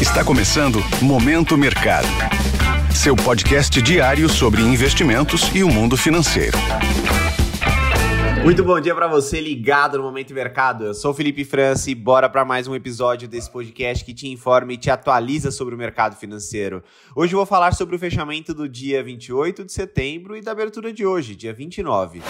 Está começando Momento Mercado. Seu podcast diário sobre investimentos e o mundo financeiro. Muito bom dia para você ligado no Momento Mercado. Eu sou Felipe França e bora para mais um episódio desse podcast que te informa e te atualiza sobre o mercado financeiro. Hoje eu vou falar sobre o fechamento do dia 28 de setembro e da abertura de hoje, dia 29.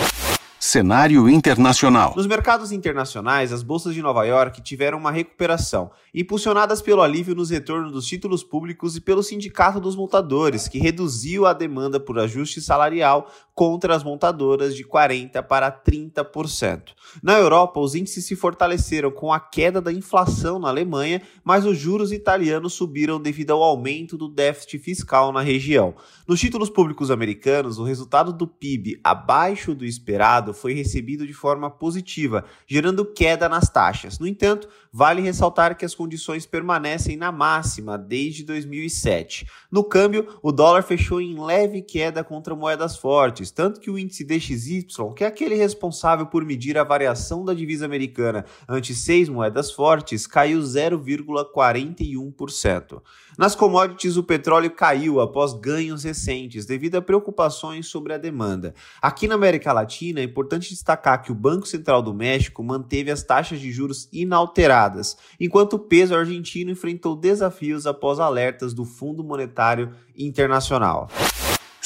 Cenário internacional. Nos mercados internacionais, as bolsas de Nova York tiveram uma recuperação, impulsionadas pelo alívio nos retornos dos títulos públicos e pelo Sindicato dos Montadores, que reduziu a demanda por ajuste salarial contra as montadoras de 40% para 30%. Na Europa, os índices se fortaleceram com a queda da inflação na Alemanha, mas os juros italianos subiram devido ao aumento do déficit fiscal na região. Nos títulos públicos americanos, o resultado do PIB abaixo do esperado foi recebido de forma positiva, gerando queda nas taxas. No entanto, vale ressaltar que as condições permanecem na máxima desde 2007. No câmbio, o dólar fechou em leve queda contra moedas fortes tanto que o índice DXY, que é aquele responsável por medir a variação da divisa americana ante seis moedas fortes, caiu 0,41%. Nas commodities, o petróleo caiu após ganhos recentes devido a preocupações sobre a demanda. Aqui na América Latina, importante destacar que o Banco Central do México manteve as taxas de juros inalteradas, enquanto o peso argentino enfrentou desafios após alertas do Fundo Monetário Internacional.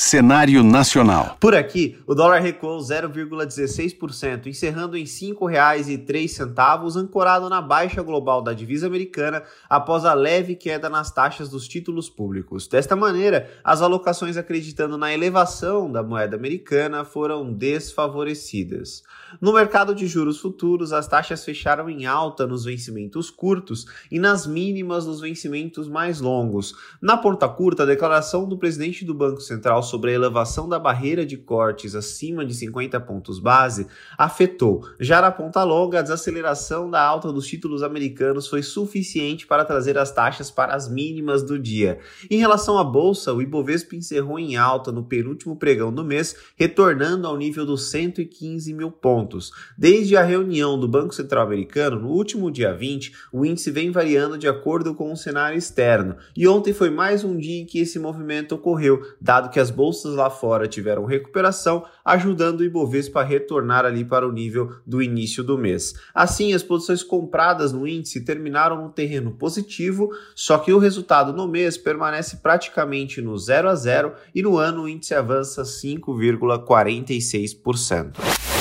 Cenário nacional. Por aqui, o dólar recuou 0,16%, encerrando em R$ 5,03, ancorado na baixa global da divisa americana após a leve queda nas taxas dos títulos públicos. Desta maneira, as alocações acreditando na elevação da moeda americana foram desfavorecidas. No mercado de juros futuros, as taxas fecharam em alta nos vencimentos curtos e nas mínimas nos vencimentos mais longos. Na ponta curta, a declaração do presidente do Banco Central sobre a elevação da barreira de cortes acima de 50 pontos base afetou. Já na ponta longa, a desaceleração da alta dos títulos americanos foi suficiente para trazer as taxas para as mínimas do dia. Em relação à bolsa, o Ibovespa encerrou em alta no penúltimo pregão do mês, retornando ao nível dos 115 mil pontos. Desde a reunião do Banco Central Americano, no último dia 20, o índice vem variando de acordo com o cenário externo, e ontem foi mais um dia em que esse movimento ocorreu, dado que as bolsas lá fora tiveram recuperação, ajudando o Ibovespa a retornar ali para o nível do início do mês. Assim, as posições compradas no índice terminaram no terreno positivo, só que o resultado no mês permanece praticamente no 0 a 0 e no ano o índice avança 5,46%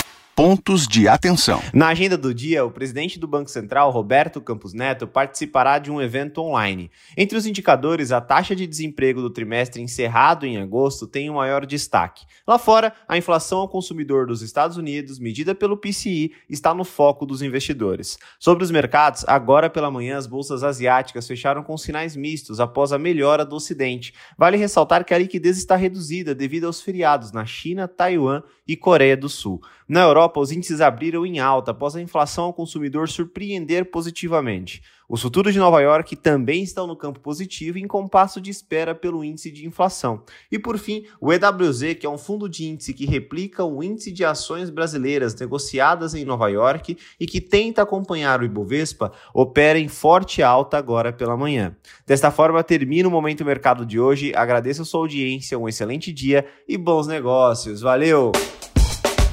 pontos de atenção. Na agenda do dia, o presidente do Banco Central, Roberto Campos Neto, participará de um evento online. Entre os indicadores, a taxa de desemprego do trimestre encerrado em agosto tem o um maior destaque. Lá fora, a inflação ao consumidor dos Estados Unidos, medida pelo PCI, está no foco dos investidores. Sobre os mercados, agora pela manhã as bolsas asiáticas fecharam com sinais mistos após a melhora do Ocidente. Vale ressaltar que a liquidez está reduzida devido aos feriados na China, Taiwan e Coreia do Sul. Na Europa, os índices abriram em alta após a inflação ao consumidor surpreender positivamente. Os futuros de Nova York também estão no campo positivo em compasso de espera pelo índice de inflação. E por fim, o EWZ, que é um fundo de índice que replica o índice de ações brasileiras negociadas em Nova York e que tenta acompanhar o Ibovespa, opera em forte alta agora pela manhã. Desta forma, termina o Momento Mercado de hoje. Agradeço a sua audiência, um excelente dia e bons negócios. Valeu!